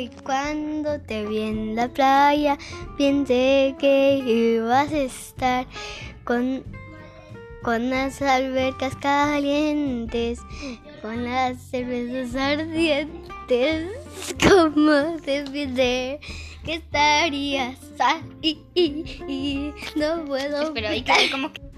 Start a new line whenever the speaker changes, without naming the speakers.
Y cuando te vi en la playa, pensé que ibas a estar con, con las albercas calientes, con las cervezas ardientes. Como te pide que estarías ahí. No puedo.
Espera, hay que.